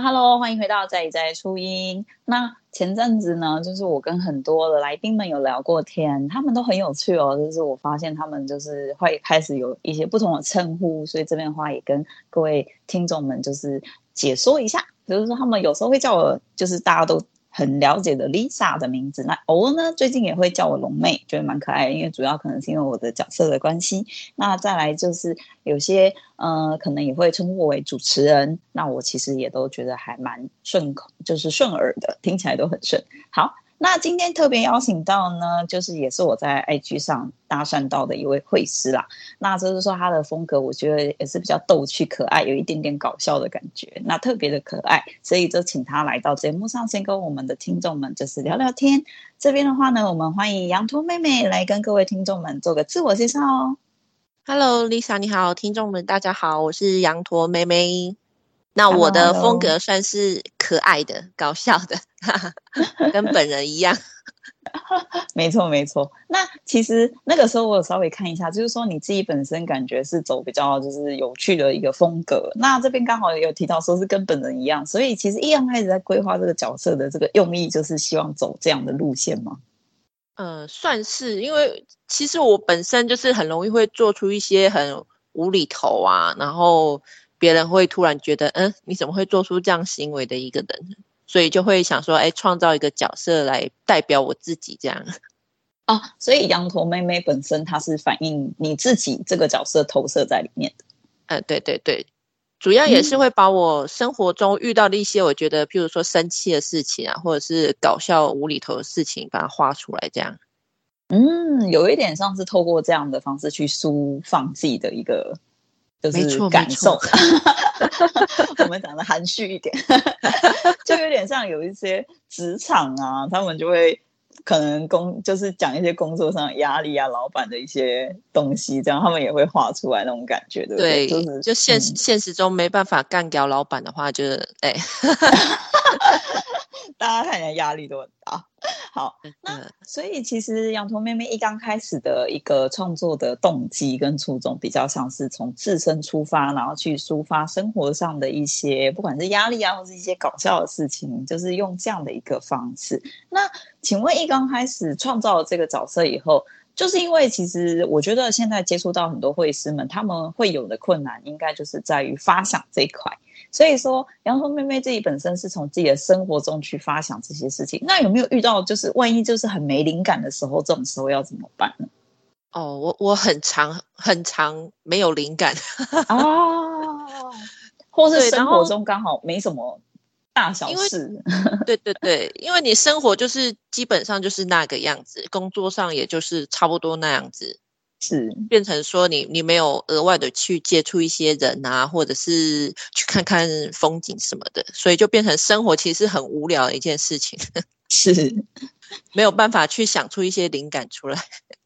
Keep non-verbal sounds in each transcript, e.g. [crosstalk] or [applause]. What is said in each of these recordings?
Hello，欢迎回到在在初音。那前阵子呢，就是我跟很多的来宾们有聊过天，他们都很有趣哦。就是我发现他们就是会开始有一些不同的称呼，所以这边的话也跟各位听众们就是解说一下，就是说他们有时候会叫我，就是大家都。很了解的 Lisa 的名字，那偶呢，最近也会叫我龙妹，觉得蛮可爱的，因为主要可能是因为我的角色的关系。那再来就是有些呃，可能也会称呼我为主持人，那我其实也都觉得还蛮顺口，就是顺耳的，听起来都很顺。好。那今天特别邀请到呢，就是也是我在 IG 上搭讪到的一位会师啦。那就是说他的风格，我觉得也是比较逗趣可爱，有一点点搞笑的感觉，那特别的可爱，所以就请他来到节目上，先跟我们的听众们就是聊聊天。这边的话呢，我们欢迎羊驼妹妹来跟各位听众们做个自我介绍哦。Hello，Lisa，你好，听众们大家好，我是羊驼妹妹。那我的风格算是可爱的、搞笑的，[laughs] 跟本人一样。[laughs] 没错，没错。那其实那个时候我有稍微看一下，就是说你自己本身感觉是走比较就是有趣的一个风格。那这边刚好也有提到说是跟本人一样，所以其实一刚开始在规划这个角色的这个用意，就是希望走这样的路线吗？呃，算是，因为其实我本身就是很容易会做出一些很无厘头啊，然后。别人会突然觉得，嗯，你怎么会做出这样行为的一个人？所以就会想说，哎，创造一个角色来代表我自己，这样。哦，所以羊驼妹妹本身它是反映你自己这个角色投射在里面的。呃，对对对，主要也是会把我生活中遇到的一些，我觉得，譬如说生气的事情啊，或者是搞笑无厘头的事情，把它画出来，这样。嗯，有一点像是透过这样的方式去抒放自己的一个。就是感受，[laughs] 我们讲的含蓄一点，[laughs] 就有点像有一些职场啊，他们就会可能工就是讲一些工作上压力啊，老板的一些东西，这样他们也会画出来那种感觉，对不对？对，就是就现实、嗯、现实中没办法干掉老板的话，就是哎，[laughs] 大家看起来压力都很大。[laughs] 好，那所以其实羊驼妹妹一刚开始的一个创作的动机跟初衷，比较像是从自身出发，然后去抒发生活上的一些，不管是压力啊，或是一些搞笑的事情，就是用这样的一个方式。那请问一刚开始创造了这个角色以后，就是因为其实我觉得现在接触到很多绘师们，他们会有的困难，应该就是在于发想这一块。所以说，羊驼妹妹自己本身是从自己的生活中去发想这些事情。那有没有遇到，就是万一就是很没灵感的时候，这种时候要怎么办呢？哦，我我很长很长没有灵感啊，[laughs] 或是生活中刚好没什么大小事。对对对，因为你生活就是基本上就是那个样子，工作上也就是差不多那样子。是变成说你你没有额外的去接触一些人啊，或者是去看看风景什么的，所以就变成生活其实很无聊的一件事情，[laughs] 是没有办法去想出一些灵感出来。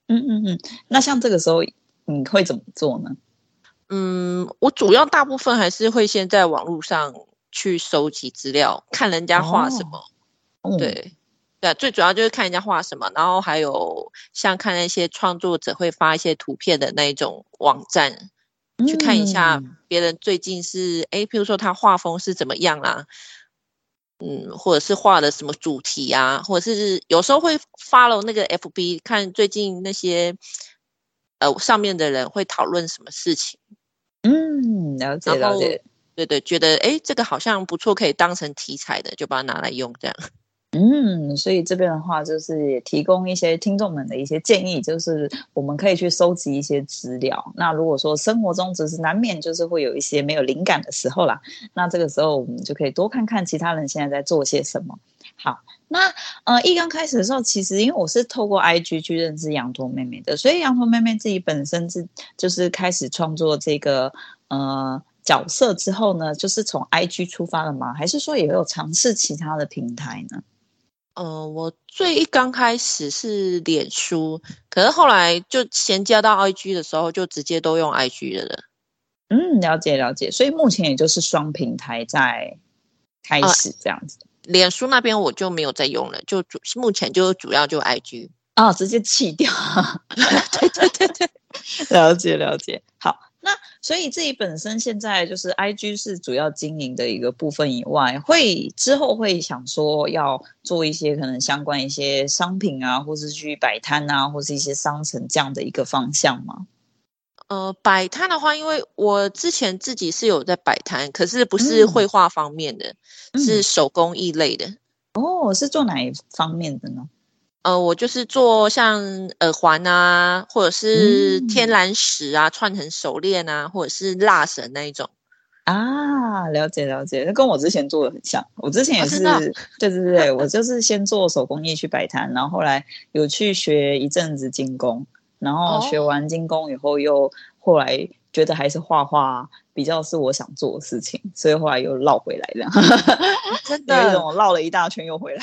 嗯嗯嗯，那像这个时候你会怎么做呢？嗯，我主要大部分还是会先在网络上去收集资料，看人家画什么，哦、对。对，最主要就是看人家画什么，然后还有像看那些创作者会发一些图片的那一种网站，嗯、去看一下别人最近是哎，譬如说他画风是怎么样啦，嗯，或者是画的什么主题啊，或者是有时候会 follow 那个 FB，看最近那些呃上面的人会讨论什么事情。嗯，了解了解，对对，觉得哎这个好像不错，可以当成题材的，就把它拿来用这样。[laughs] 嗯，所以这边的话，就是也提供一些听众们的一些建议，就是我们可以去收集一些资料。那如果说生活中只是难免就是会有一些没有灵感的时候啦，那这个时候我们就可以多看看其他人现在在做些什么。好，那呃一刚开始的时候，其实因为我是透过 IG 去认识羊驼妹妹的，所以羊驼妹妹自己本身是就是开始创作这个呃角色之后呢，就是从 IG 出发了吗？还是说也有尝试其他的平台呢？呃，我最一刚开始是脸书，可是后来就衔接到 IG 的时候，就直接都用 IG 的了。嗯，了解了解，所以目前也就是双平台在开始这样子。呃、脸书那边我就没有再用了，就主目前就主要就 IG 啊、哦，直接弃掉。[laughs] [laughs] 对对对对，了解了解。好，那所以自己本身现在就是 IG 是主要经营的一个部分以外，会之后会想说要做一些可能相关一些商品啊，或是去摆摊啊，或是一些商城这样的一个方向吗？呃，摆摊的话，因为我之前自己是有在摆摊，可是不是绘画方面的，嗯、是手工艺类的。哦，是做哪一方面的呢？呃，我就是做像耳环啊，或者是天然石啊，嗯、串成手链啊，或者是蜡绳那一种。啊，了解了解，那跟我之前做的很像。我之前也是，啊、对对对，我就是先做手工艺去摆摊，然后后来有去学一阵子精工。然后学完精工以后，又后来觉得还是画画比较是我想做的事情，所以后来又绕回来这样。真的，有一种绕了一大圈又回来。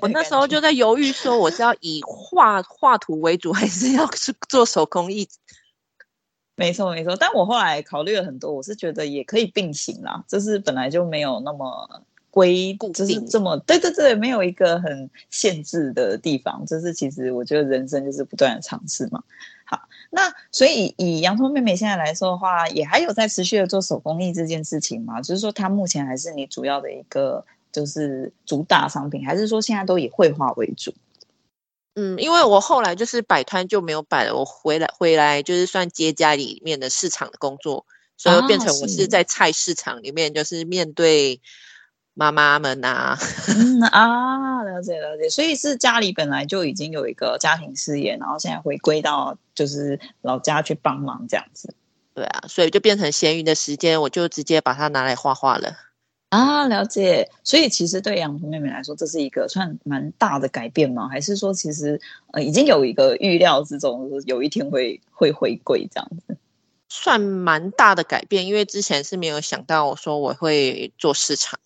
我那时候就在犹豫，说我是要以画画图为主，还是要是做手工艺？没错没错，但我后来考虑了很多，我是觉得也可以并行啦，就是本来就没有那么。规固就是这么对对对，没有一个很限制的地方，就是其实我觉得人生就是不断的尝试嘛。好，那所以以洋葱妹妹现在来说的话，也还有在持续的做手工艺这件事情吗？就是说，它目前还是你主要的一个就是主打商品，还是说现在都以绘画为主？嗯，因为我后来就是摆摊就没有摆了，我回来回来就是算接家里面的市场的工作，所以变成我是在菜市场里面，就是面对。妈妈们啊，嗯啊，了解了解，所以是家里本来就已经有一个家庭事业，然后现在回归到就是老家去帮忙这样子。对啊，所以就变成闲余的时间，我就直接把它拿来画画了。啊，了解。所以其实对洋葱妹妹来说，这是一个算蛮大的改变吗？还是说其实呃已经有一个预料之中，有一天会会回归这样子？算蛮大的改变，因为之前是没有想到说我会做市场。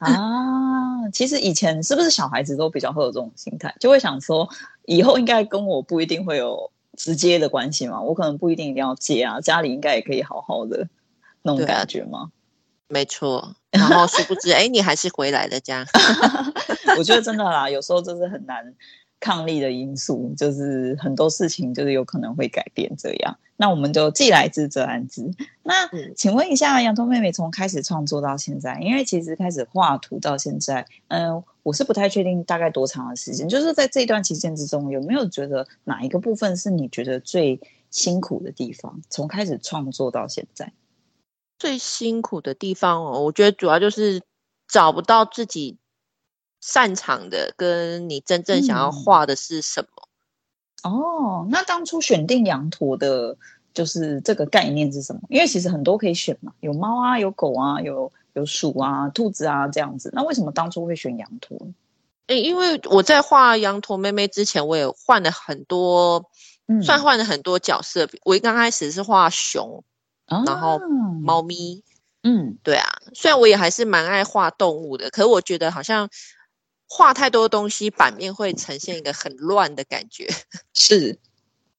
啊，其实以前是不是小孩子都比较会有这种心态，就会想说以后应该跟我不一定会有直接的关系嘛，我可能不一定一定要接啊，家里应该也可以好好的那种感觉吗？没错，然后殊不知，哎，你还是回来了家。[laughs] 我觉得真的啦，有时候就是很难。抗力的因素就是很多事情，就是有可能会改变这样。那我们就既来之则安之。那请问一下，洋葱妹妹从开始创作到现在，因为其实开始画图到现在，嗯、呃，我是不太确定大概多长的时间。就是在这段期间之中，有没有觉得哪一个部分是你觉得最辛苦的地方？从开始创作到现在，最辛苦的地方哦，我觉得主要就是找不到自己。擅长的跟你真正想要画的是什么？嗯、哦，那当初选定羊驼的，就是这个概念是什么？因为其实很多可以选嘛，有猫啊，有狗啊，有有鼠啊，兔子啊这样子。那为什么当初会选羊驼？诶，因为我在画羊驼妹妹之前，我也换了很多，嗯、算换了很多角色。我一刚开始是画熊，啊、然后猫咪，嗯，对啊。虽然我也还是蛮爱画动物的，可是我觉得好像。画太多东西，版面会呈现一个很乱的感觉。[laughs] 是，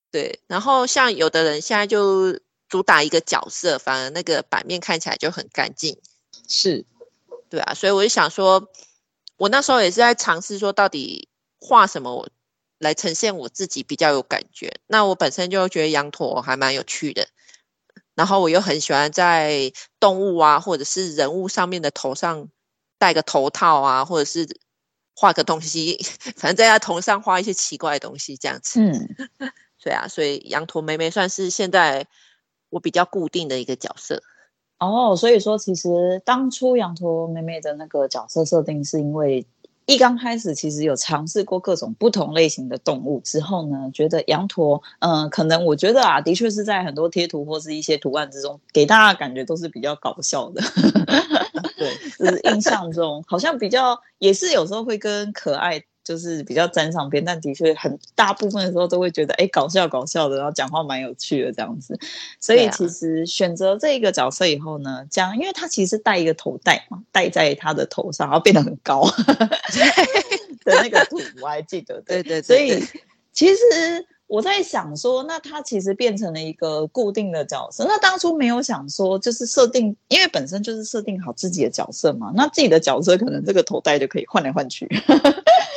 对。然后像有的人现在就主打一个角色，反而那个版面看起来就很干净。是，对啊。所以我就想说，我那时候也是在尝试说，到底画什么来呈现我自己比较有感觉。那我本身就觉得羊驼还蛮有趣的，然后我又很喜欢在动物啊，或者是人物上面的头上戴个头套啊，或者是。画个东西，反正在他头上画一些奇怪的东西，这样子。嗯，[laughs] 对啊，所以羊驼妹妹算是现在我比较固定的一个角色。哦，所以说其实当初羊驼妹妹的那个角色设定，是因为一刚开始其实有尝试过各种不同类型的动物之后呢，觉得羊驼，嗯、呃，可能我觉得啊，的确是在很多贴图或是一些图案之中，给大家感觉都是比较搞笑的。[laughs] 对，就是印象中好像比较也是有时候会跟可爱就是比较沾上边，但的确很大部分的时候都会觉得哎搞笑搞笑的，然后讲话蛮有趣的这样子。所以其实选择这一个角色以后呢，这样因为他其实戴一个头戴嘛，戴在他的头上，然后变得很高 [laughs] 的那个图我还记得。对对，对，对，所以其实。我在想说，那他其实变成了一个固定的角色。那当初没有想说，就是设定，因为本身就是设定好自己的角色嘛。那自己的角色可能这个头戴就可以换来换去，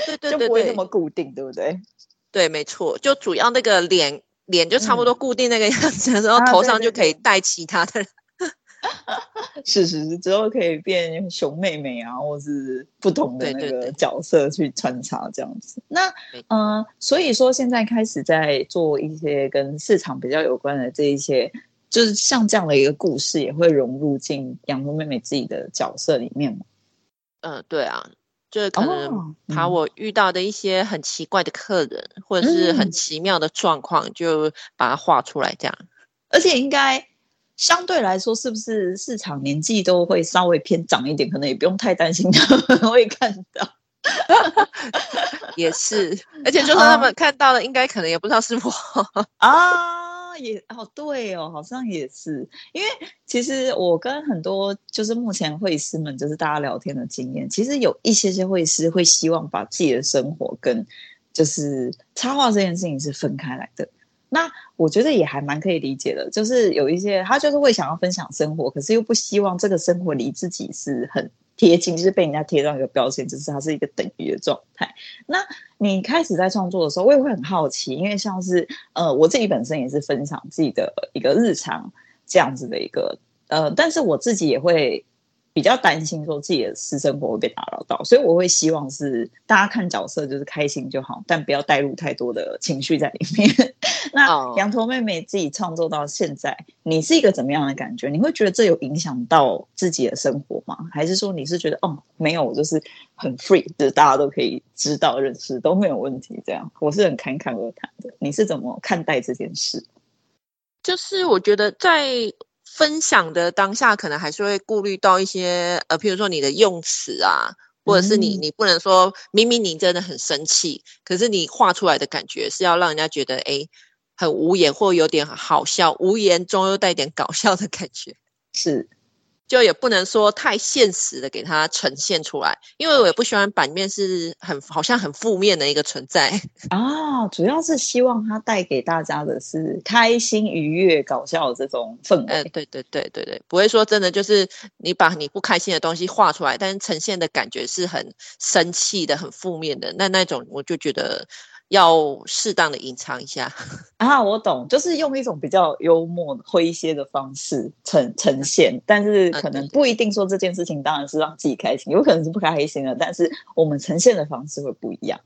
对 [laughs] 对对，就不会那么固定，对不对？对，没错。就主要那个脸脸就差不多固定那个样子，然后头上就可以戴其他的。[laughs] 是是是，之后可以变熊妹妹啊，或是不同的那个角色去穿插这样子。那嗯、呃，所以说现在开始在做一些跟市场比较有关的这一些，就是像这样的一个故事，也会融入进洋葱妹妹自己的角色里面吗？嗯、呃，对啊，就是可能把我遇到的一些很奇怪的客人，哦嗯、或者是很奇妙的状况，就把它画出来这样。而且应该。相对来说，是不是市场年纪都会稍微偏长一点？可能也不用太担心 [laughs] 他们会看到。[laughs] 也是，而且就算他们看到了，应该可能也不知道是我啊。也哦，对哦，好像也是。因为其实我跟很多就是目前会师们，就是大家聊天的经验，其实有一些些会师会希望把自己的生活跟就是插画这件事情是分开来的。那我觉得也还蛮可以理解的，就是有一些他就是会想要分享生活，可是又不希望这个生活离自己是很贴近，就是被人家贴上一个标签，就是它是一个等于的状态。那你开始在创作的时候，我也会很好奇，因为像是呃我自己本身也是分享自己的一个日常这样子的一个呃，但是我自己也会。比较担心说自己的私生活会被打扰到，所以我会希望是大家看角色就是开心就好，但不要带入太多的情绪在里面。[laughs] 那羊驼妹妹自己创作到现在，你是一个怎么样的感觉？你会觉得这有影响到自己的生活吗？还是说你是觉得哦没有，我就是很 free，就是大家都可以知道认识都没有问题？这样我是很侃侃而谈的。你是怎么看待这件事？就是我觉得在。分享的当下，可能还是会顾虑到一些，呃，譬如说你的用词啊，或者是你，你不能说明明你真的很生气，可是你画出来的感觉是要让人家觉得，诶，很无言或有点好笑，无言中又带点搞笑的感觉，是。就也不能说太现实的给它呈现出来，因为我也不喜欢版面是很好像很负面的一个存在啊。[laughs] 主要是希望它带给大家的是开心、愉悦、搞笑的这种氛围。嗯，对对对对对，不会说真的就是你把你不开心的东西画出来，但是呈现的感觉是很生气的、很负面的，那那种我就觉得。要适当的隐藏一下 [laughs] 啊，我懂，就是用一种比较幽默、诙谐的方式呈呈现，但是可能不一定说这件事情当然是让自己开心，有可能是不开心的，但是我们呈现的方式会不一样。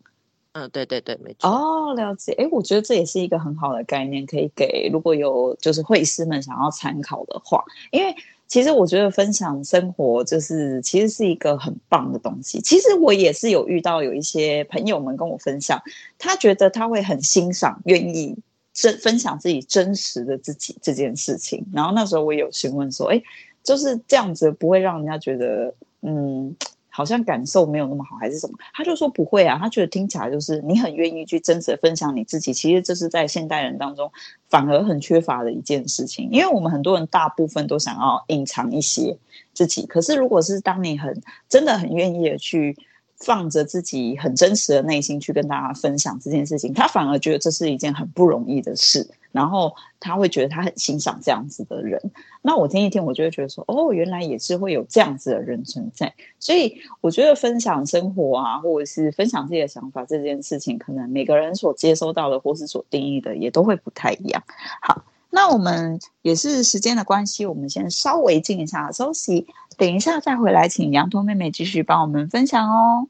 嗯，对对对，没错。哦，了解。哎，我觉得这也是一个很好的概念，可以给如果有就是会师们想要参考的话，因为。其实我觉得分享生活就是其实是一个很棒的东西。其实我也是有遇到有一些朋友们跟我分享，他觉得他会很欣赏、愿意真分享自己真实的自己这件事情。然后那时候我也有询问说，哎，就是这样子不会让人家觉得嗯。好像感受没有那么好，还是什么？他就说不会啊，他觉得听起来就是你很愿意去真实的分享你自己。其实这是在现代人当中反而很缺乏的一件事情，因为我们很多人大部分都想要隐藏一些自己。可是如果是当你很真的很愿意的去放着自己很真实的内心去跟大家分享这件事情，他反而觉得这是一件很不容易的事。然后他会觉得他很欣赏这样子的人。那我听一听，我就会觉得说，哦，原来也是会有这样子的人存在。所以我觉得分享生活啊，或者是分享自己的想法这件事情，可能每个人所接收到的或是所定义的也都会不太一样。好，那我们也是时间的关系，我们先稍微静一下休息，等一下再回来，请羊驼妹妹继续帮我们分享哦。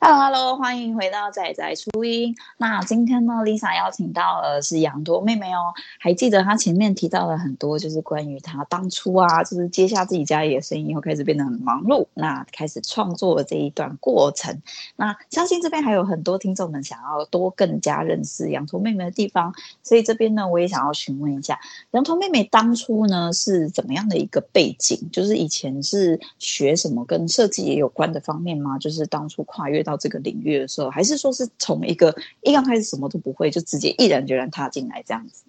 Hello，Hello，欢迎回到仔仔初音。那今天呢，Lisa 邀请到的是羊驼妹妹哦。还记得她前面提到了很多，就是关于她当初啊，就是接下自己家里的生意以后，开始变得很忙碌，那开始创作的这一段过程。那相信这边还有很多听众们想要多更加认识羊驼妹妹的地方，所以这边呢，我也想要询问一下，羊驼妹妹当初呢是怎么样的一个背景？就是以前是学什么跟设计也有关的方面吗？就是当初跨越。到这个领域的时候，还是说是从一个一刚开始什么都不会，就直接毅然决然踏进来这样子？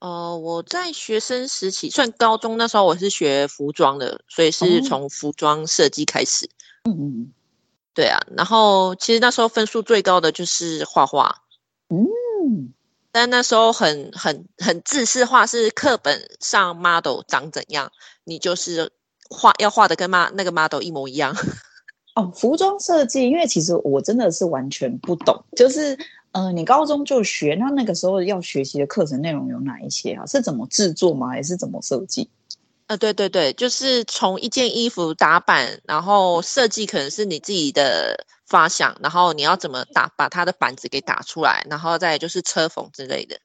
呃，我在学生时期，算高中那时候，我是学服装的，所以是从服装设计开始。嗯嗯，对啊。然后其实那时候分数最高的就是画画。嗯，但那时候很很很自视化，是课本上 model 长怎样，你就是画要画的跟妈那个 model 一模一样。哦，服装设计，因为其实我真的是完全不懂，就是，呃，你高中就学，那那个时候要学习的课程内容有哪一些啊？是怎么制作吗？还是怎么设计？呃，对对对，就是从一件衣服打版，然后设计可能是你自己的发想，然后你要怎么打，把它的板子给打出来，然后再就是车缝之类的。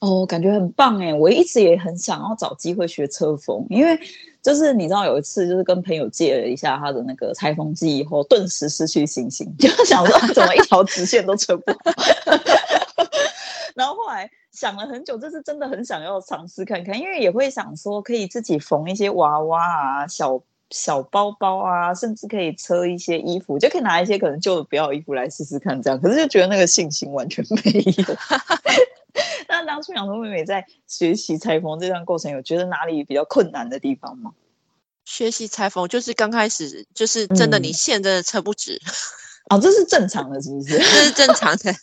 哦，感觉很棒哎！我一直也很想要找机会学车缝，因为就是你知道有一次就是跟朋友借了一下他的那个裁缝机以后，顿时失去信心，就想说怎么一条直线都车不好。[laughs] 然后后来想了很久，就是真的很想要尝试看看，因为也会想说可以自己缝一些娃娃啊、小小包包啊，甚至可以车一些衣服，就可以拿一些可能旧的不要衣服来试试看这样。可是就觉得那个信心完全没有。那当初羊驼妹妹在学习裁缝这段过程，有觉得哪里比较困难的地方吗？学习裁缝就是刚开始，就是真的，你线真的车不直。嗯、[laughs] 哦，这是正常的，是不是？[laughs] 这是正常的，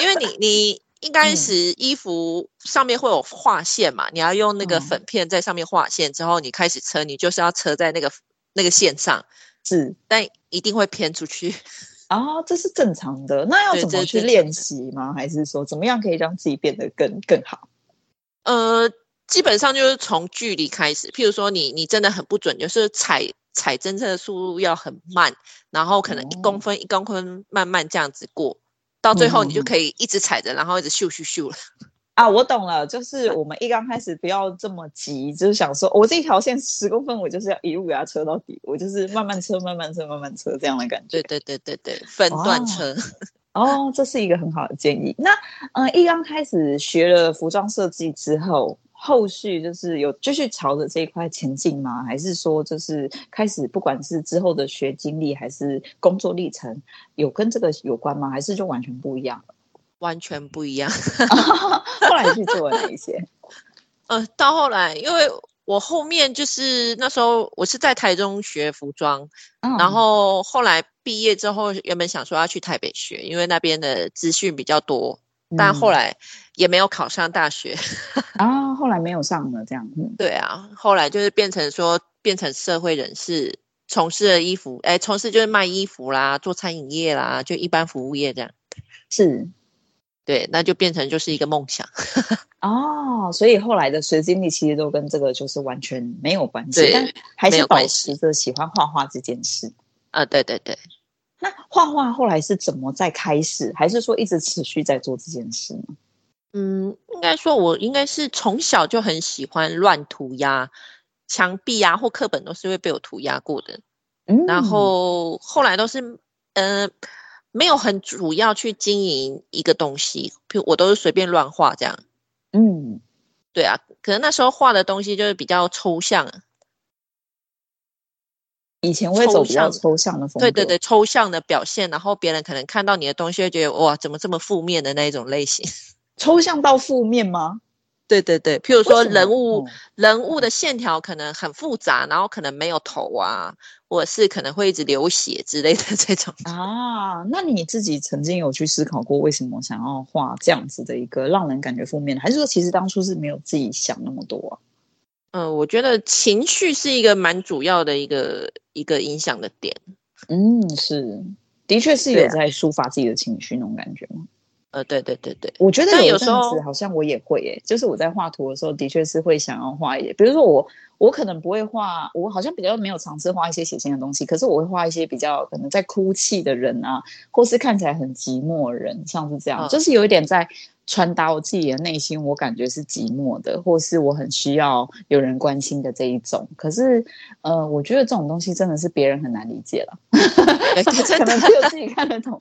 因为你你一开始衣服上面会有画线嘛，嗯、你要用那个粉片在上面画线，之后你开始车，你就是要车在那个那个线上，是，但一定会偏出去。啊，这是正常的。那要怎么去练习吗？还是说怎么样可以让自己变得更更好？呃，基本上就是从距离开始。譬如说你，你你真的很不准，就是踩踩真正的速度要很慢，然后可能一公分、哦、一公分慢慢这样子过，到最后你就可以一直踩着，然后一直咻咻咻了。啊，我懂了，就是我们一刚开始不要这么急，就是想说，我这一条线十公分，我就是要一路给它车到底，我就是慢慢车，慢慢车，慢慢车这样的感觉。对对对对对，分段车。哦，[laughs] 哦，这是一个很好的建议。那呃，一刚开始学了服装设计之后，后续就是有继续朝着这一块前进吗？还是说就是开始不管是之后的学经历还是工作历程，有跟这个有关吗？还是就完全不一样了？完全不一样。[laughs] 后来去做了哪一些？呃，到后来，因为我后面就是那时候我是在台中学服装，嗯、然后后来毕业之后，原本想说要去台北学，因为那边的资讯比较多，嗯、但后来也没有考上大学。啊，后来没有上了，这样。嗯、[laughs] 对啊，后来就是变成说变成社会人士，从事了衣服，哎，从事就是卖衣服啦，做餐饮业啦，就一般服务业这样。是。对，那就变成就是一个梦想 [laughs] 哦，所以后来的学经历其实都跟这个就是完全没有关系，但还是保持着喜欢画画这件事啊。对对对，那画画后来是怎么再开始，还是说一直持续在做这件事呢？嗯，应该说我应该是从小就很喜欢乱涂鸦，墙壁啊或课本都是会被我涂鸦过的。嗯，然后后来都是呃。没有很主要去经营一个东西，譬如我都是随便乱画这样。嗯，对啊，可能那时候画的东西就是比较抽象。以前会走比较抽象的风格。对对对，抽象的表现，然后别人可能看到你的东西会觉得哇，怎么这么负面的那一种类型？[laughs] 抽象到负面吗？对对对，譬如说人物、嗯、人物的线条可能很复杂，然后可能没有头啊，或者是可能会一直流血之类的 [laughs] 这种啊。那你自己曾经有去思考过，为什么想要画这样子的一个让人感觉负面的？还是说其实当初是没有自己想那么多啊？嗯、呃，我觉得情绪是一个蛮主要的一个一个影响的点。嗯，是，的确是有在抒发自己的情绪那种感觉吗？呃，对对对对，我觉得有时候好像我也会诶，就是我在画图的时候，的确是会想要画一点，比如说我我可能不会画，我好像比较没有尝试画一些血腥的东西，可是我会画一些比较可能在哭泣的人啊，或是看起来很寂寞的人，像是这样，嗯、就是有一点在传达我自己的内心，我感觉是寂寞的，或是我很需要有人关心的这一种。可是，呃，我觉得这种东西真的是别人很难理解了，[laughs] 可能只有自己看得懂。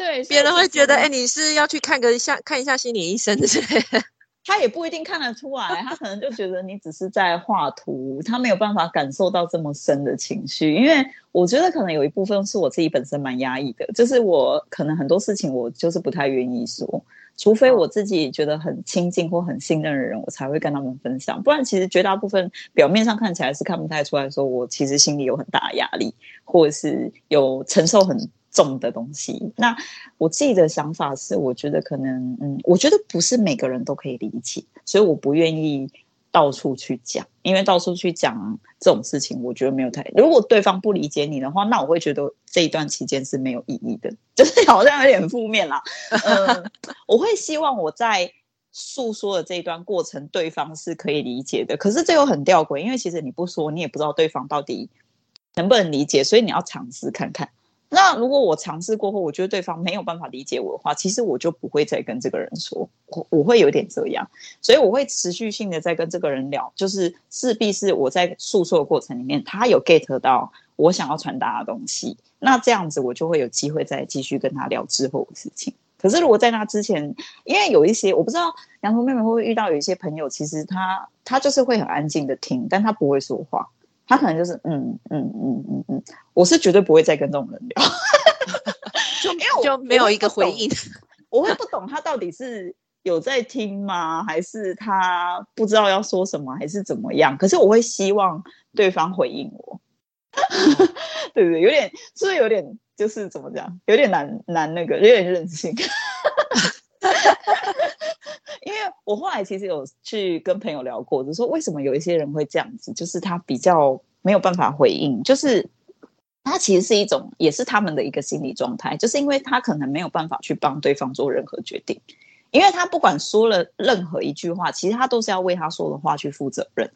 对，别人会觉得，哎，你是要去看个一下，看一下心理医生之类的。[laughs] 他也不一定看得出来，他可能就觉得你只是在画图，他没有办法感受到这么深的情绪。因为我觉得可能有一部分是我自己本身蛮压抑的，就是我可能很多事情我就是不太愿意说，除非我自己觉得很亲近或很信任的人，我才会跟他们分享。不然，其实绝大部分表面上看起来是看不太出来，说我其实心里有很大的压力，或者是有承受很。重的东西，那我自己的想法是，我觉得可能，嗯，我觉得不是每个人都可以理解，所以我不愿意到处去讲，因为到处去讲这种事情，我觉得没有太。如果对方不理解你的话，那我会觉得这一段期间是没有意义的，[laughs] 就是好像有点负面啦。嗯，[laughs] 我会希望我在诉说的这一段过程，对方是可以理解的。可是这又很吊诡，因为其实你不说，你也不知道对方到底能不能理解，所以你要尝试看看。那如果我尝试过后，我觉得对方没有办法理解我的话，其实我就不会再跟这个人说，我我会有点这样，所以我会持续性的在跟这个人聊，就是势必是我在诉说的过程里面，他有 get 到我想要传达的东西，那这样子我就会有机会再继续跟他聊之后的事情。可是如果在那之前，因为有一些我不知道羊头妹妹会不会遇到有一些朋友，其实他他就是会很安静的听，但他不会说话。他可能就是嗯嗯嗯嗯嗯，我是绝对不会再跟这种人聊，就 [laughs] 因为就没有一个回应，[laughs] 我会不懂他到底是有在听吗，还是他不知道要说什么，还是怎么样？可是我会希望对方回应我，[laughs] 对不对？有点是不是有点就是怎么讲？有点难难那个，有点任性。哈哈哈因为我后来其实有去跟朋友聊过，就说为什么有一些人会这样子，就是他比较没有办法回应，就是他其实是一种，也是他们的一个心理状态，就是因为他可能没有办法去帮对方做任何决定，因为他不管说了任何一句话，其实他都是要为他说的话去负责任。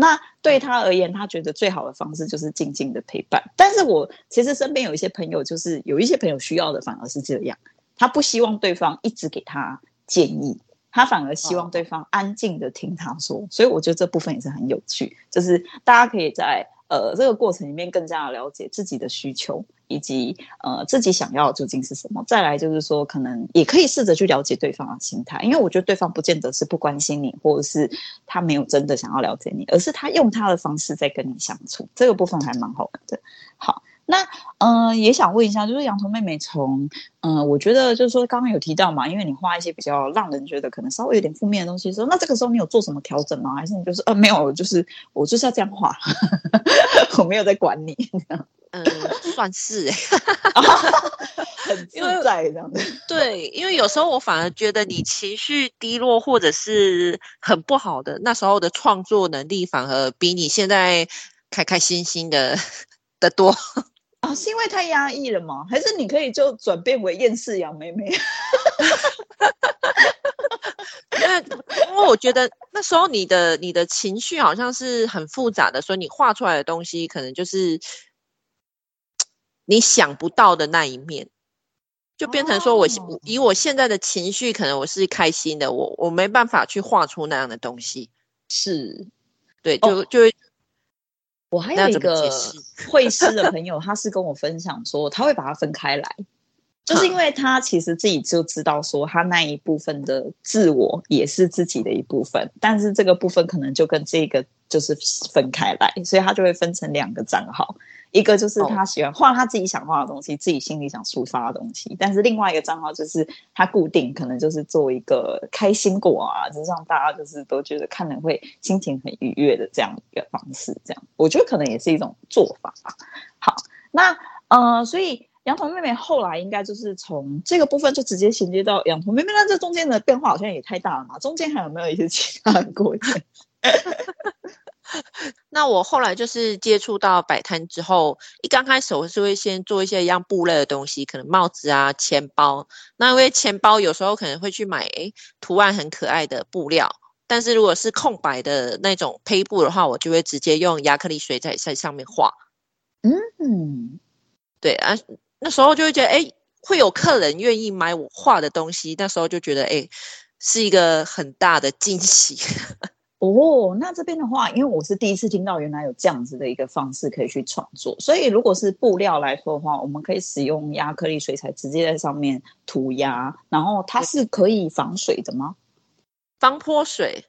那对他而言，他觉得最好的方式就是静静的陪伴。但是我其实身边有一些朋友，就是有一些朋友需要的反而是这样，他不希望对方一直给他建议。他反而希望对方安静的听他说，所以我觉得这部分也是很有趣，就是大家可以在呃这个过程里面更加的了解自己的需求，以及呃自己想要的究竟是什么。再来就是说，可能也可以试着去了解对方的心态，因为我觉得对方不见得是不关心你，或者是他没有真的想要了解你，而是他用他的方式在跟你相处，这个部分还蛮好玩的。好。那嗯、呃，也想问一下，就是羊头妹妹从嗯、呃，我觉得就是说刚刚有提到嘛，因为你画一些比较让人觉得可能稍微有点负面的东西，说那这个时候你有做什么调整吗？还是你就是呃没有，就是我就是要这样画，[laughs] 我没有在管你。嗯，[laughs] 算是哎，[laughs] 很自在这样子。对，因为有时候我反而觉得你情绪低落或者是很不好的那时候的创作能力，反而比你现在开开心心的的多。啊，是因为太压抑了吗？还是你可以就转变为厌世杨妹妹？[laughs] 因为因为我觉得那时候你的你的情绪好像是很复杂的，所以你画出来的东西可能就是你想不到的那一面，就变成说我、哦、以我现在的情绪，可能我是开心的，我我没办法去画出那样的东西。是，对，就、哦、就。我还有一个 [laughs] 会师的朋友，他是跟我分享说，他会把它分开来，就是因为他其实自己就知道说，他那一部分的自我也是自己的一部分，但是这个部分可能就跟这个就是分开来，所以他就会分成两个账号。一个就是他喜欢画他自己想画的东西，oh. 自己心里想抒发的东西。但是另外一个账号就是他固定，可能就是做一个开心果啊，就是让大家就是都觉得看了会心情很愉悦的这样一个方式。这样我觉得可能也是一种做法吧。好，那呃，所以羊头妹妹后来应该就是从这个部分就直接衔接到羊头妹妹，那这中间的变化好像也太大了嘛？中间还有没有一些其他的过程？[laughs] [laughs] 那我后来就是接触到摆摊之后，一刚开始我是会先做一些一样布类的东西，可能帽子啊、钱包。那因为钱包有时候可能会去买，诶，图案很可爱的布料。但是如果是空白的那种胚布的话，我就会直接用亚克力水彩在上面画。嗯，对啊，那时候就会觉得，诶，会有客人愿意买我画的东西。那时候就觉得，诶，是一个很大的惊喜。哦，那这边的话，因为我是第一次听到，原来有这样子的一个方式可以去创作。所以，如果是布料来说的话，我们可以使用亚克力水彩直接在上面涂鸦，然后它是可以防水的吗？防泼水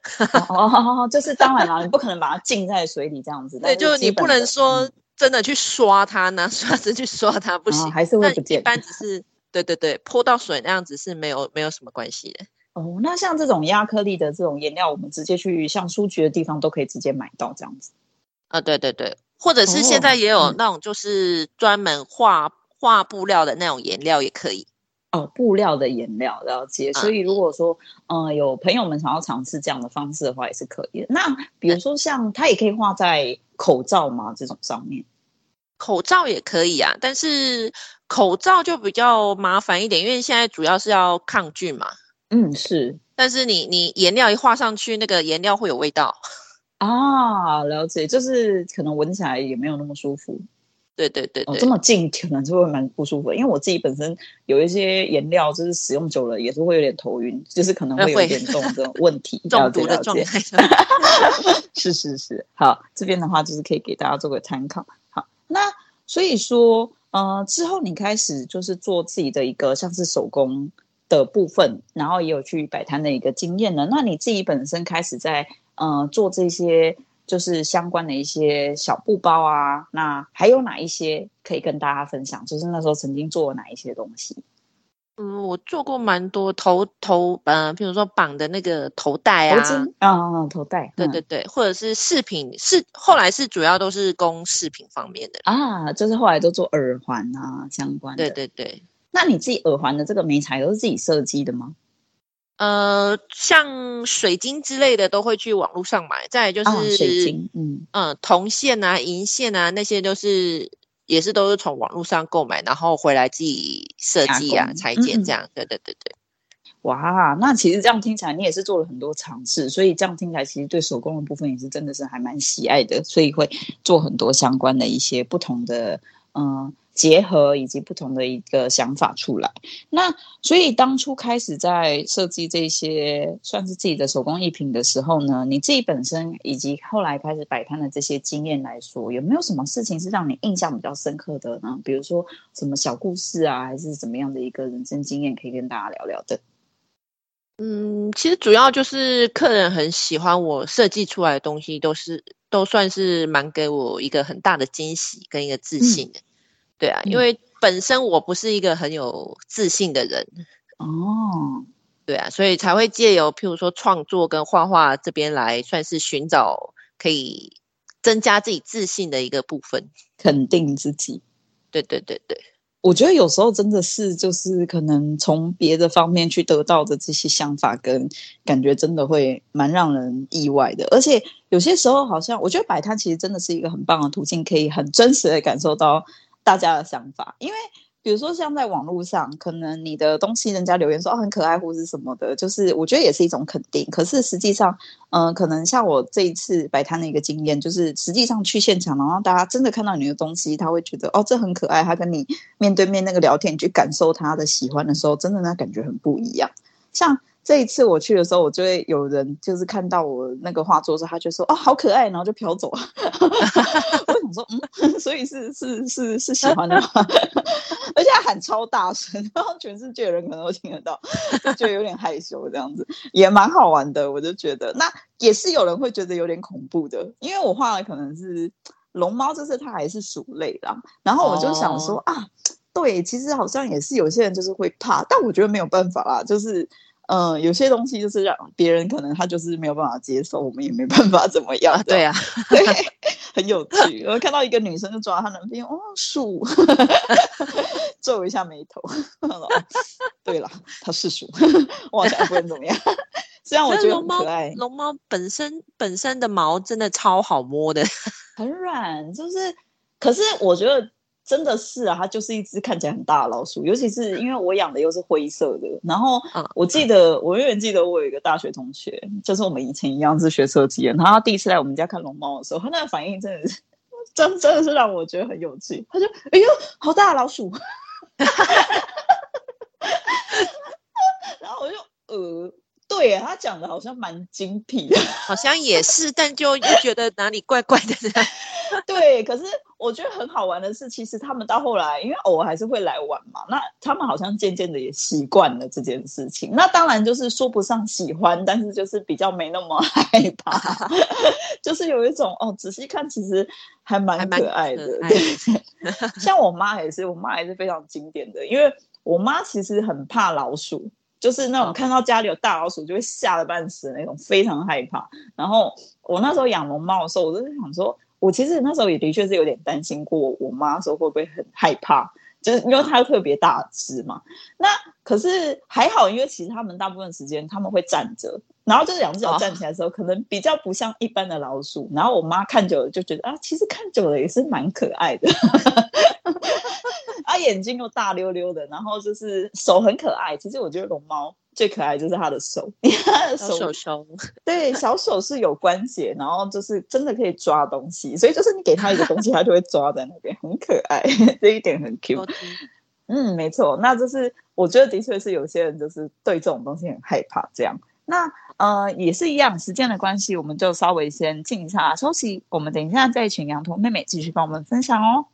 哦，就是当然了，你不可能把它浸在水里这样子。[laughs] 对，就你不能说真的去刷它，拿 [laughs] 刷子去刷它不行，哦、还是会不见。一般只是对对对，泼到水那样子是没有没有什么关系的。哦，那像这种亚克力的这种颜料，我们直接去像书局的地方都可以直接买到这样子。啊，对对对，或者是现在也有那种就是专门画画布料的那种颜料也可以。哦，布料的颜料了解。所以如果说，嗯、呃，有朋友们想要尝试这样的方式的话，也是可以的。那比如说像它也可以画在口罩吗？这种上面，口罩也可以啊，但是口罩就比较麻烦一点，因为现在主要是要抗菌嘛。嗯，是。但是你你颜料一画上去，那个颜料会有味道 [laughs] 啊。了解，就是可能闻起来也没有那么舒服。对对对，对、哦，这么近可能就会蛮不舒服，因为我自己本身有一些颜料，就是使用久了也是会有点头晕，就是可能会有点这种这种问题，[laughs] 中毒的状态。[laughs] 是是是，好，这边的话就是可以给大家做个参考。好，那所以说，呃，之后你开始就是做自己的一个像是手工的部分，然后也有去摆摊的一个经验呢。那你自己本身开始在呃做这些。就是相关的一些小布包啊，那还有哪一些可以跟大家分享？就是那时候曾经做了哪一些东西？嗯，我做过蛮多头头，呃，比如说绑的那个头带啊，啊、哦，头带，对对对，或者是饰品，是后来是主要都是供饰品方面的啊，就是后来都做耳环啊相关的。对对对，那你自己耳环的这个媒材都是自己设计的吗？呃，像水晶之类的都会去网络上买，再来就是、哦、水晶，嗯嗯，铜线啊、银线啊，那些都是也是都是从网络上购买，然后回来自己设计啊、裁剪这样。对对对对，哇，那其实这样听起来你也是做了很多尝试，所以这样听起来其实对手工的部分也是真的是还蛮喜爱的，所以会做很多相关的一些不同的嗯。呃结合以及不同的一个想法出来，那所以当初开始在设计这些算是自己的手工艺品的时候呢，你自己本身以及后来开始摆摊的这些经验来说，有没有什么事情是让你印象比较深刻的呢？比如说什么小故事啊，还是怎么样的一个人生经验可以跟大家聊聊的？嗯，其实主要就是客人很喜欢我设计出来的东西，都是都算是蛮给我一个很大的惊喜跟一个自信的。对啊，因为本身我不是一个很有自信的人哦，对啊，所以才会借由譬如说创作跟画画这边来，算是寻找可以增加自己自信的一个部分，肯定自己。对对对对，我觉得有时候真的是就是可能从别的方面去得到的这些想法跟感觉，真的会蛮让人意外的。而且有些时候好像我觉得摆摊其实真的是一个很棒的途径，可以很真实的感受到。大家的想法，因为比如说像在网络上，可能你的东西人家留言说哦，很可爱或是什么的，就是我觉得也是一种肯定。可是实际上，嗯、可能像我这一次摆摊的一个经验，就是实际上去现场，然后大家真的看到你的东西，他会觉得哦，这很可爱。他跟你面对面那个聊天，去感受他的喜欢的时候，真的那感觉很不一样。像。这一次我去的时候，我就会有人就是看到我那个画作时，他就说：“哦，好可爱。”然后就飘走了。[laughs] 我想说，嗯，[laughs] 所以是是是是喜欢的吗？[laughs] 而且他喊超大声，然后全世界的人可能都听得到，就觉得有点害羞，这样子也蛮好玩的。我就觉得，那也是有人会觉得有点恐怖的，因为我画的可能是龙猫，就是它还是鼠类啦。然后我就想说、哦、啊，对，其实好像也是有些人就是会怕，但我觉得没有办法啦，就是。嗯，有些东西就是让别人可能他就是没有办法接受，我们也没办法怎么样。啊对啊，对，很有趣。我看到一个女生就抓她男朋友，哦，鼠，[laughs] 皱一下眉头。[laughs] 对了，他是鼠，我好像不能怎么样。虽然我觉得很可爱。龙猫本身本身的毛真的超好摸的，很软，就是。可是我觉得真的是啊，它就是一只看起来很大的老鼠，尤其是因为我养的又是灰色的。然后我记得，嗯、我永远记得我有一个大学同学，就是我们以前一样是学设计的，然后他第一次来我们家看龙猫的时候，他那个反应真的是 [laughs] 真真的是让我觉得很有趣。他就哎呦，好大的老鼠！[laughs] 然后我就呃。对，他讲的好像蛮精辟的，好像也是，但就又觉得哪里怪怪的。对，可是我觉得很好玩的是，其实他们到后来，因为偶尔还是会来玩嘛，那他们好像渐渐的也习惯了这件事情。那当然就是说不上喜欢，但是就是比较没那么害怕，[laughs] 就是有一种哦，仔细看其实还蛮可爱的。爱的对，[laughs] 像我妈也是，我妈也是非常经典的，因为我妈其实很怕老鼠。就是那种看到家里有大老鼠就会吓得半死的那种，非常害怕。然后我那时候养龙猫的时候，我就想说，我其实那时候也的确是有点担心过，我妈说会不会很害怕，就是因为它特别大只嘛。那可是还好，因为其实他们大部分时间他们会站着，然后就是两只脚站起来的时候，可能比较不像一般的老鼠。然后我妈看久了就觉得啊，其实看久了也是蛮可爱的。[laughs] 啊眼睛又大溜溜的，然后就是手很可爱。其实我觉得龙猫最可爱就是他的手，[laughs] 因为它的手手手对小手是有关节，然后就是真的可以抓东西，所以就是你给他一个东西，他就会抓在那边，很可爱，[laughs] 这一点很 cute。嗯，没错，那就是我觉得的确是有些人就是对这种东西很害怕这样。那呃也是一样，时间的关系，我们就稍微先静一下休息，我们等一下再请羊驼妹妹继续帮我们分享哦。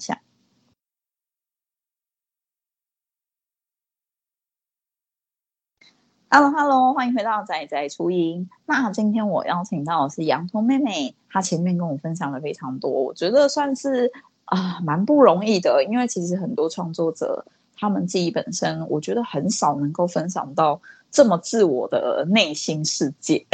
下，Hello Hello，欢迎回到仔仔初音。那今天我邀请到的是羊驼妹妹，她前面跟我分享了非常多，我觉得算是啊、蛮不容易的，因为其实很多创作者他们自己本身，我觉得很少能够分享到这么自我的内心世界。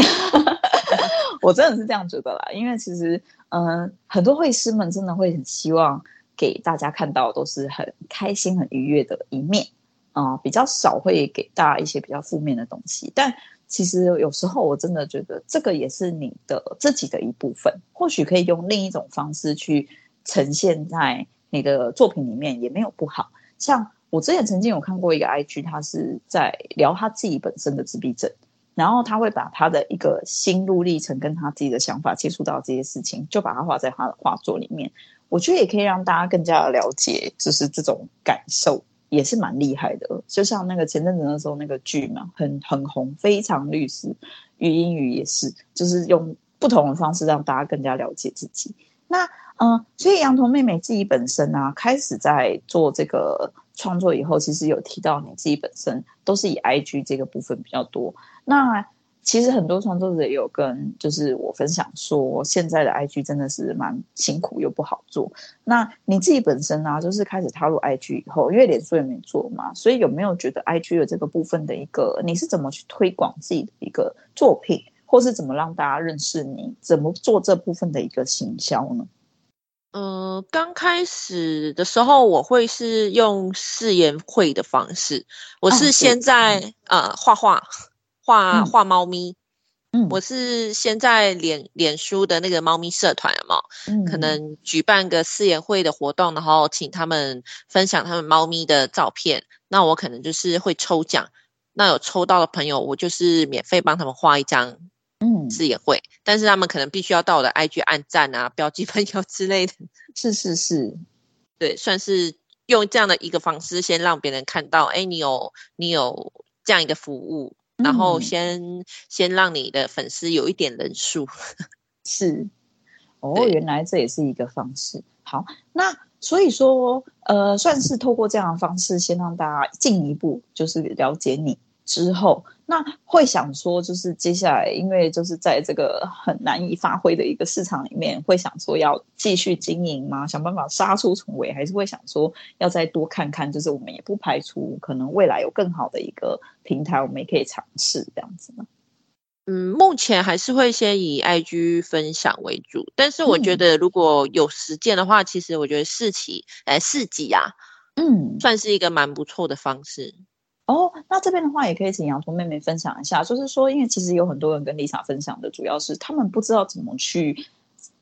[laughs] 我真的是这样觉得啦，因为其实嗯、很多绘师们真的会很希望。给大家看到都是很开心、很愉悦的一面啊、比较少会给大家一些比较负面的东西。但其实有时候我真的觉得这个也是你的自己的一部分，或许可以用另一种方式去呈现在你的作品里面，也没有不好。像我之前曾经有看过一个 IG，他是在聊他自己本身的自闭症，然后他会把他的一个心路历程跟他自己的想法接触到这些事情，就把它画在他的画作里面。我觉得也可以让大家更加的了解，就是这种感受也是蛮厉害的。就像那个前阵子的时候那个剧嘛，很很红，非常律师禹英语也是，就是用不同的方式让大家更加了解自己。那嗯、所以杨彤妹妹自己本身啊，开始在做这个创作以后，其实有提到你自己本身都是以 IG 这个部分比较多。那其实很多创作者也有跟就是我分享说，现在的 IG 真的是蛮辛苦又不好做。那你自己本身呢、啊，就是开始踏入 IG 以后，因为脸书也没做嘛，所以有没有觉得 IG 的这个部分的一个，你是怎么去推广自己的一个作品，或是怎么让大家认识你，怎么做这部分的一个行销呢？呃，刚开始的时候，我会是用试颜绘的方式，我是先在、哦、呃画画。画画猫咪，嗯，我是先在脸脸书的那个猫咪社团嘛，嗯，可能举办个试颜会的活动，然后请他们分享他们猫咪的照片，那我可能就是会抽奖，那有抽到的朋友，我就是免费帮他们画一张，嗯，试颜会，但是他们可能必须要到我的 IG 按赞啊，标记朋友之类的，[laughs] 是是是，对，算是用这样的一个方式，先让别人看到，哎，你有你有这样一个服务。然后先、嗯、先让你的粉丝有一点人数，[laughs] 是哦，原来这也是一个方式。好，那所以说，呃，算是透过这样的方式，先让大家进一步就是了解你。之后，那会想说，就是接下来，因为就是在这个很难以发挥的一个市场里面，会想说要继续经营吗？想办法杀出重围，还是会想说要再多看看？就是我们也不排除可能未来有更好的一个平台，我们也可以尝试这样子呢。嗯，目前还是会先以 IG 分享为主，但是我觉得如果有实践的话，嗯、其实我觉得市集，哎，市集啊，嗯，算是一个蛮不错的方式。哦，那这边的话也可以请洋葱妹妹分享一下，就是说，因为其实有很多人跟 Lisa 分享的，主要是他们不知道怎么去，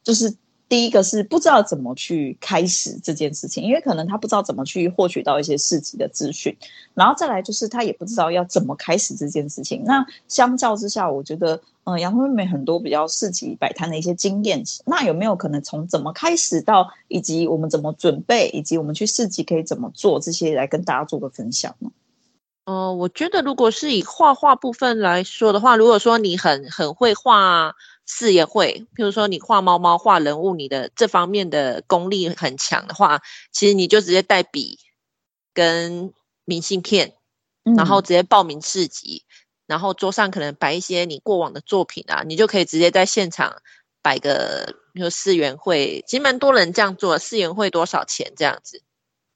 就是第一个是不知道怎么去开始这件事情，因为可能他不知道怎么去获取到一些市集的资讯，然后再来就是他也不知道要怎么开始这件事情。那相较之下，我觉得，嗯，洋葱妹妹很多比较市集摆摊的一些经验，那有没有可能从怎么开始到，以及我们怎么准备，以及我们去市集可以怎么做这些来跟大家做个分享呢？哦、呃，我觉得如果是以画画部分来说的话，如果说你很很会画试颜绘，譬如说你画猫猫、画人物，你的这方面的功力很强的话，其实你就直接带笔跟明信片，然后直接报名市集，嗯、然后桌上可能摆一些你过往的作品啊，你就可以直接在现场摆个，比如说试颜绘，其实蛮多人这样做，四元会多少钱这样子。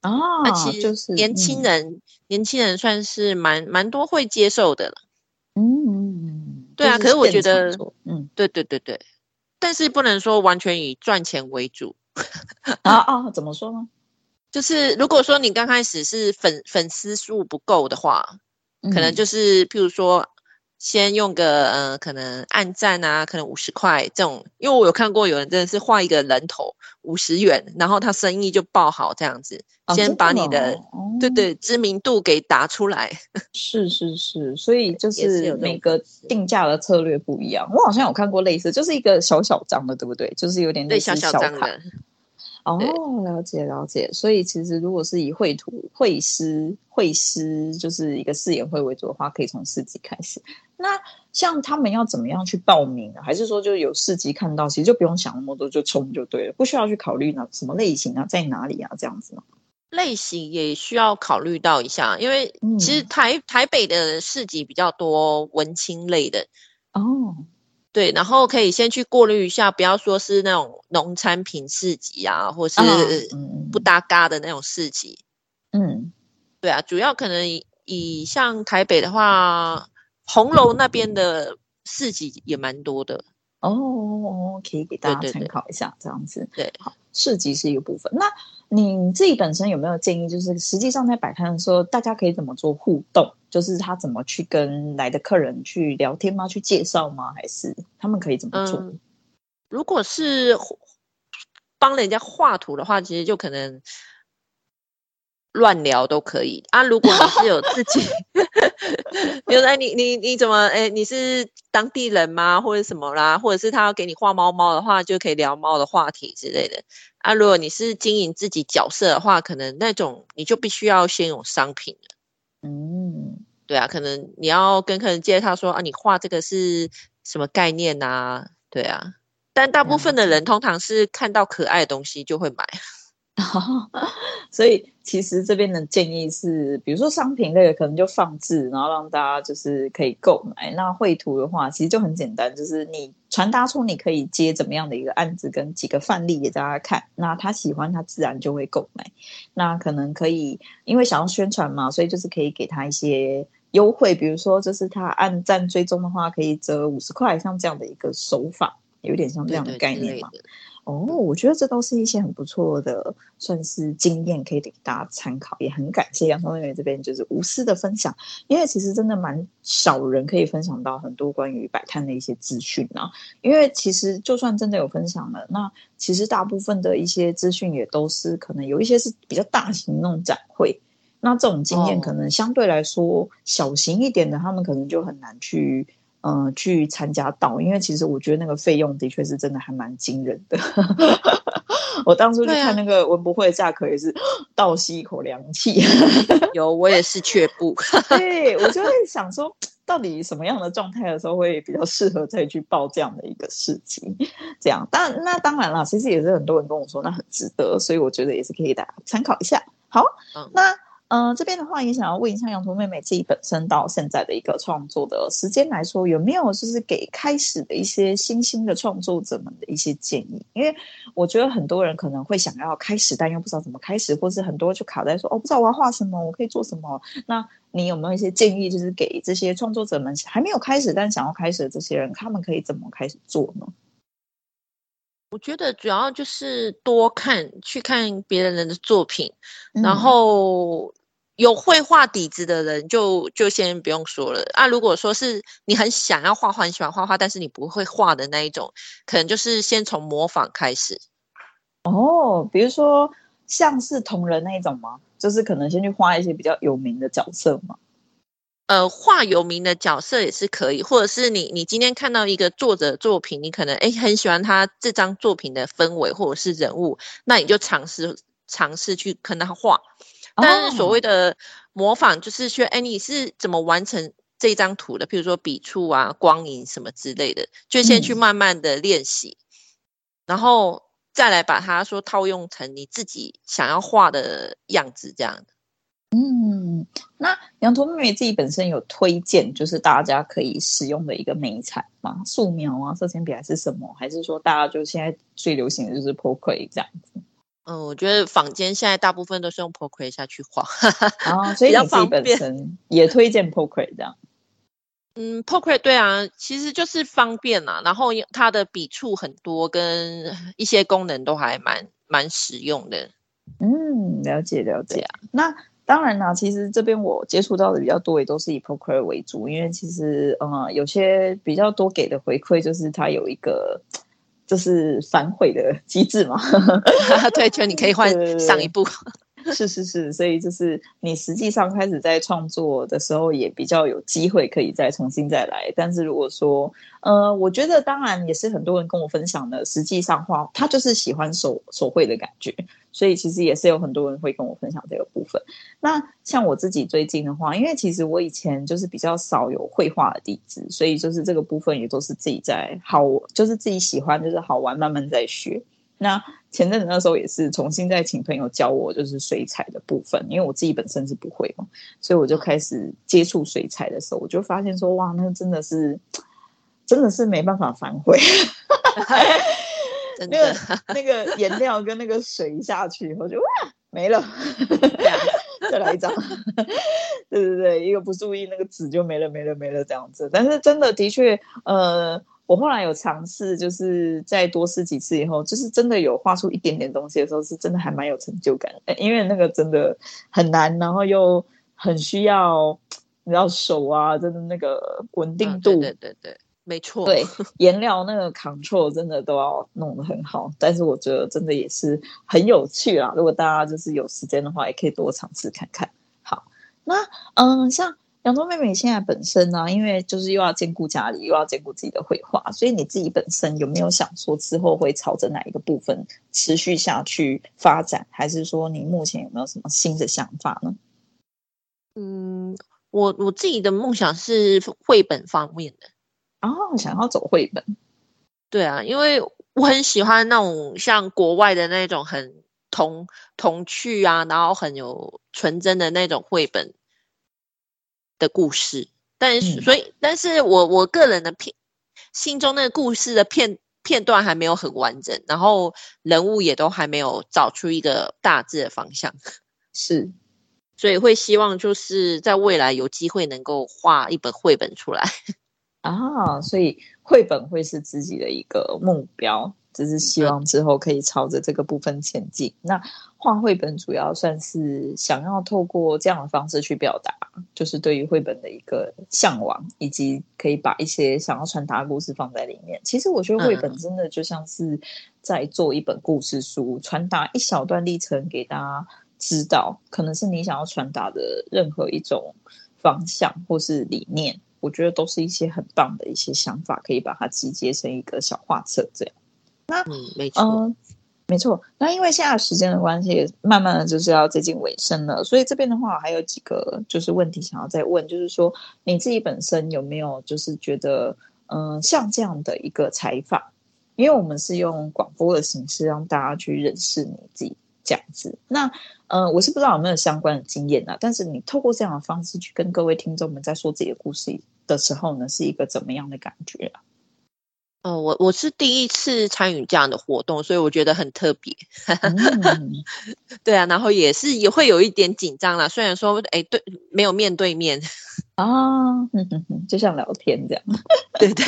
哦，那其实年轻人，就是嗯、年轻人算是蛮蛮多会接受的了。嗯，对啊，可是我觉得，嗯，对对对对，但是不能说完全以赚钱为主。[laughs] 啊啊，怎么说呢？就是如果说你刚开始是粉粉丝数不够的话，嗯、可能就是譬如说。先用个呃，可能按赞啊，可能五十块这种，因为我有看过有人真的是画一个人头五十元，然后他生意就爆好这样子。哦、先把你的、哦、对对知名度给打出来。[laughs] 是是是，所以就是每个定价的策略不一样。我好像有看过类似，就是一个小小张的，对不对？就是有点类似小小张的。哦，了解了解。所以其实如果是以绘图、绘师、绘师，就是一个试演会为主的话，可以从四级开始。那像他们要怎么样去报名呢？还是说就有四级看到，其实就不用想那么多，就冲就对了，不需要去考虑呢什么类型啊，在哪里啊这样子吗？类型也需要考虑到一下，因为其实台、嗯、台北的市集比较多文青类的哦。对，然后可以先去过滤一下，不要说是那种农产品市集啊，或是不搭嘎的那种市集。嗯，对啊，主要可能以，以像台北的话，红楼那边的市集也蛮多的。哦，可以给大家参考一下，这样子。对，好，市集是一个部分。那你自己本身有没有建议？就是实际上在摆摊的时候，大家可以怎么做互动？就是他怎么去跟来的客人去聊天吗？去介绍吗？还是他们可以怎么做？嗯，如果是帮帮人家画图的话，其实就可能乱聊都可以啊。如果你是有自己 [laughs] [laughs] 比如说你你你怎么哎，你是当地人吗？或者什么啦？或者是他要给你画猫猫的话，就可以聊猫的话题之类的啊。如果你是经营自己角色的话，可能那种你就必须要先有商品了。嗯，对啊，可能你要跟客人介绍说啊，你画这个是什么概念啊？对啊。但大部分的人通常是看到可爱的东西就会买，[laughs] 所以其实这边的建议是，比如说商品类的可能就放置，然后让大家就是可以购买。那绘图的话，其实就很简单，就是你传达出你可以接怎么样的一个案子，跟几个范例给大家看。那他喜欢，他自然就会购买。那可能可以，因为想要宣传嘛，所以就是可以给他一些优惠，比如说就是他按赞追踪的话，可以折五十块，像这样的一个手法。有点像这样的概念嘛？哦，我觉得这都是一些很不错的，算是经验，可以给大家参考。也很感谢洋葱妹妹这边就是无私的分享，因为其实真的蛮少人可以分享到很多关于摆摊的一些资讯啊。因为其实就算真的有分享了，那其实大部分的一些资讯也都是可能有一些是比较大型那种展会，那这种经验可能相对来说小型一点的，他们可能就很难去。嗯、呃，去参加到，因为其实我觉得那个费用的确是真的还蛮惊人的。[laughs] 我当初去看那个文博会的价格也是倒吸一口凉气。[laughs] 有，我也是却步。[laughs] 对，我就会想说，到底什么样的状态的时候会比较适合再去报这样的一个事情？这样，但那当然了，其实也是很多人跟我说那很值得，所以我觉得也是可以大家参考一下。好，嗯、那。嗯、呃，这边的话也想要问一下洋葱妹妹自己本身到现在的一个创作的时间来说，有没有就是给开始的一些新兴的创作者们的一些建议？因为我觉得很多人可能会想要开始，但又不知道怎么开始，或是很多就卡在说哦，不知道我要画什么，我可以做什么。那你有没有一些建议，就是给这些创作者们还没有开始但想要开始的这些人，他们可以怎么开始做呢？我觉得主要就是多看，去看别人的作品，嗯、然后。有绘画底子的人就就先不用说了啊。如果说是你很想要画画，很喜欢画画，但是你不会画的那一种，可能就是先从模仿开始。哦，比如说像是同人那一种吗？就是可能先去画一些比较有名的角色吗？呃，画有名的角色也是可以，或者是你你今天看到一个作者作品，你可能诶很喜欢他这张作品的氛围或者是人物，那你就尝试尝试去跟他画。但是所谓的模仿，就是说，哎，你是怎么完成这张图的？譬如说笔触啊、光影什么之类的，就先去慢慢的练习，嗯、然后再来把它说套用成你自己想要画的样子，这样。嗯，那洋葱妹妹自己本身有推荐，就是大家可以使用的一个美彩吗？素描啊、色铅笔还是什么？还是说大家就现在最流行的就是 Procreate 这样子？嗯，我觉得坊间现在大部分都是用 Procreate 下去画，啊，[laughs] 所以你自己本身也推荐 Procreate 这样。嗯，Procreate 对啊，其实就是方便嘛，然后它的笔触很多，跟一些功能都还蛮蛮实用的。嗯，了解了解啊。那当然啦，其实这边我接触到的比较多，也都是以 Procreate 为主，因为其实嗯，有些比较多给的回馈就是它有一个。就是反悔的机制嘛，[laughs] 对，就你可以换上一步。[laughs] 是是是，所以就是你实际上开始在创作的时候，也比较有机会可以再重新再来。但是如果说，呃，我觉得当然也是很多人跟我分享的，实际上画他就是喜欢手手绘的感觉，所以其实也是有很多人会跟我分享这个部分。那像我自己最近的话，因为其实我以前就是比较少有绘画的底子，所以就是这个部分也都是自己在好，就是自己喜欢，就是好玩，慢慢在学。那前阵子那时候也是重新再请朋友教我，就是水彩的部分，因为我自己本身是不会嘛，所以我就开始接触水彩的时候，我就发现说，哇，那真的是，真的是没办法反悔，[laughs] [laughs] 那个那个颜料跟那个水一下去，我就哇没了，[laughs] 再来一张，对对对，一个不注意，那个纸就没了没了没了这样子，但是真的的确，呃。我后来有尝试，就是再多试几次以后，就是真的有画出一点点东西的时候，是真的还蛮有成就感的。因为那个真的很难，然后又很需要你知道手啊，真的那个稳定度，嗯、对对对对，没错，对，[laughs] 颜料那个 control 真的都要弄得很好，但是我觉得真的也是很有趣啊。如果大家就是有时间的话，也可以多尝试看看。好，那嗯，像洋葱妹妹现在本身呢、啊，因为就是又要兼顾家里，又要兼顾自己的绘画，所以你自己本身有没有想说之后会朝着哪一个部分持续下去发展，还是说你目前有没有什么新的想法呢？嗯，我我自己的梦想是绘本方面的。哦，想要走绘本，对啊，因为我很喜欢那种像国外的那种很童童趣啊，然后很有纯真的那种绘本的故事。但是，嗯、所以，但是我我个人的片心中那个故事的片片段还没有很完整，然后人物也都还没有找出一个大致的方向。[laughs] 是，所以会希望就是在未来有机会能够画一本绘本出来。啊，[laughs] 所以绘本会是自己的一个目标，只是希望之后可以朝着这个部分前进。那画绘本主要算是想要透过这样的方式去表达，就是对于绘本的一个向往，以及可以把一些想要传达的故事放在里面。其实我觉得绘本真的就像是在做一本故事书，传达一小段历程给大家知道，可能是你想要传达的任何一种方向或是理念。我觉得都是一些很棒的一些想法，可以把它集结成一个小画册这样。那嗯，没错，呃，没错。那因为现在时间的关系，慢慢的就是要接近尾声了，所以这边的话还有几个就是问题想要再问，就是说你自己本身有没有就是觉得，嗯、呃，像这样的一个采访，因为我们是用广播的形式让大家去认识你自己。这样子，那呃，我是不知道有没有相关的经验啊。但是你透过这样的方式去跟各位听众们在说自己的故事的时候呢，是一个怎么样的感觉啊？哦、呃，我我是第一次参与这样的活动，所以我觉得很特别。嗯、[laughs] 对啊，然后也是也会有一点紧张啦。虽然说，哎，对，没有面对面啊、[laughs] 哦，就像聊天这样。[laughs] 对对，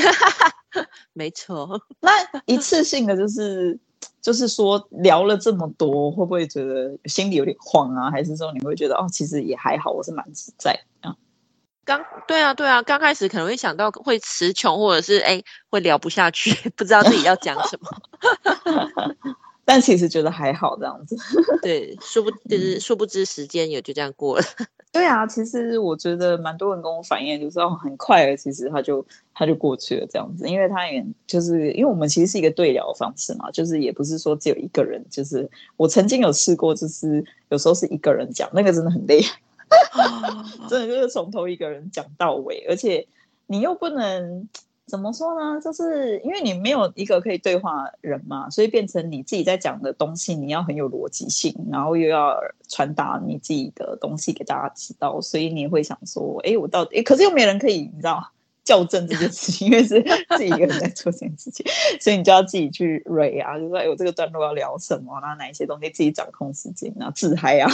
没错。那一次性的就是。就是说聊了这么多，会不会觉得心里有点慌啊？还是说你会觉得哦，其实也还好，我是蛮自在啊。刚对啊，对啊，刚开始可能会想到会词穷，或者是哎会聊不下去，[laughs] 不知道自己要讲什么。[laughs] 但其实觉得还好这样子。[laughs] 对，殊不知殊不知时间也就这样过了。对啊，其实我觉得蛮多人跟我反映，就是哦，很快了，其实他就他就过去了这样子，因为他也就是因为我们其实是一个对聊方式嘛，就是也不是说只有一个人，就是我曾经有试过，就是有时候是一个人讲，那个真的很累，[laughs] 真的就是从头一个人讲到尾，而且你又不能。怎么说呢？就是因为你没有一个可以对话人嘛，所以变成你自己在讲的东西，你要很有逻辑性，然后又要传达你自己的东西给大家知道，所以你会想说，哎，我到底，可是又没人可以，你知道。校正这件事情，[laughs] 因为是 [laughs] 自己一个人在做这件事情，所以你就要自己去 read 啊，就说哎，我这个段落要聊什么，然后哪一些东西自己掌控时间，然后自嗨啊，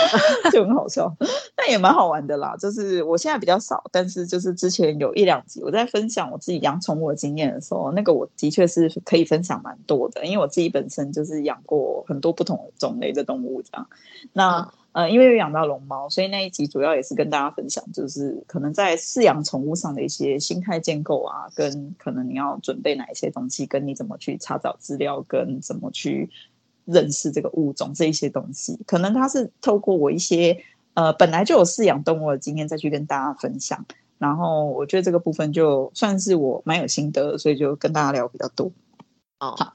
[laughs] 就很好笑，但也蛮好玩的啦。就是我现在比较少，但是就是之前有一两集我在分享我自己养宠物的经验的时候，那个我的确是可以分享蛮多的，因为我自己本身就是养过很多不同种类的动物这样。那、嗯呃，因为有养到龙猫，所以那一集主要也是跟大家分享，就是可能在饲养宠物上的一些心态建构啊，跟可能你要准备哪一些东西，跟你怎么去查找资料，跟怎么去认识这个物种这一些东西，可能它是透过我一些呃本来就有饲养动物的经验再去跟大家分享，然后我觉得这个部分就算是我蛮有心得，所以就跟大家聊比较多。哦，好。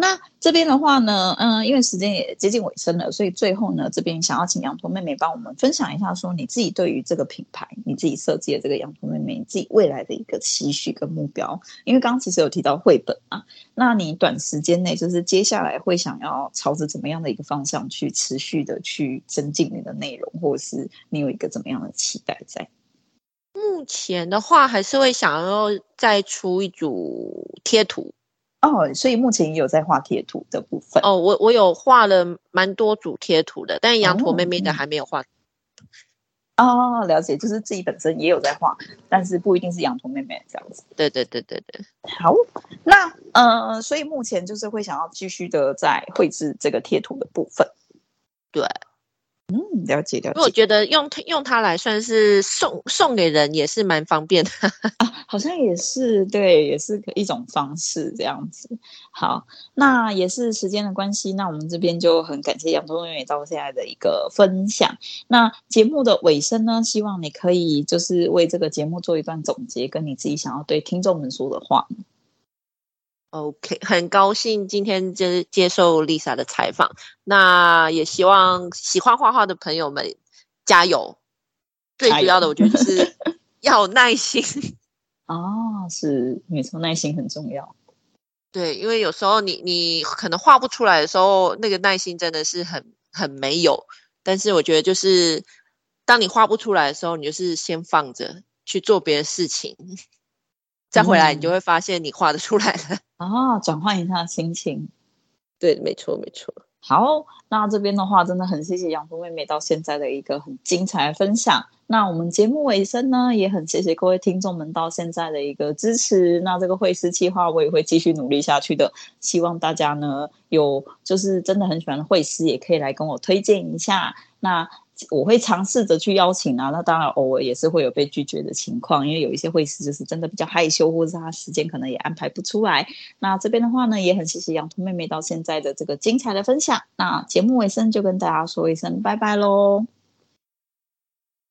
那这边的话呢，嗯，因为时间也接近尾声了，所以最后呢，这边想要请羊驼妹妹帮我们分享一下，说你自己对于这个品牌，你自己设计的这个羊驼妹妹，你自己未来的一个期许跟目标。因为刚刚其实有提到绘本啊，那你短时间内就是接下来会想要朝着怎么样的一个方向去持续的去增进你的内容，或者是你有一个怎么样的期待在？目前的话，还是会想要再出一组贴图。哦，所以目前也有在画贴图的部分哦。我我有画了蛮多组贴图的，但羊驼妹妹的还没有画。哦，了解，就是自己本身也有在画，但是不一定是羊驼妹妹这样子。对对对对对。好，那呃，所以目前就是会想要继续的在绘制这个贴图的部分。对，嗯，了解了解。我觉得用用它来算是送送给人也是蛮方便的 [laughs] 啊，好像也是对，也是一种方式这样子。好，那也是时间的关系，那我们这边就很感谢洋葱妹妹到现在的一个分享。那节目的尾声呢，希望你可以就是为这个节目做一段总结，跟你自己想要对听众们说的话。OK，很高兴今天接接受 Lisa 的采访。那也希望喜欢画画的朋友们加油。最主要的，我觉得是 [laughs] 要有耐心。哦，是没错，耐心很重要。对，因为有时候你你可能画不出来的时候，那个耐心真的是很很没有。但是我觉得，就是当你画不出来的时候，你就是先放着去做别的事情。再回来，你就会发现你画得出来了啊！转换一下心情，对，没错，没错。好，那这边的话，真的很谢谢洋葱妹妹到现在的一个很精彩的分享。那我们节目尾声呢，也很谢谢各位听众们到现在的一个支持。那这个绘师计划，我也会继续努力下去的。希望大家呢，有就是真的很喜欢的绘师，也可以来跟我推荐一下。那。我会尝试着去邀请啊，那当然偶尔也是会有被拒绝的情况，因为有一些会师就是真的比较害羞，或者是他时间可能也安排不出来。那这边的话呢，也很谢谢羊驼妹妹到现在的这个精彩的分享。那节目尾声就跟大家说一声拜拜喽。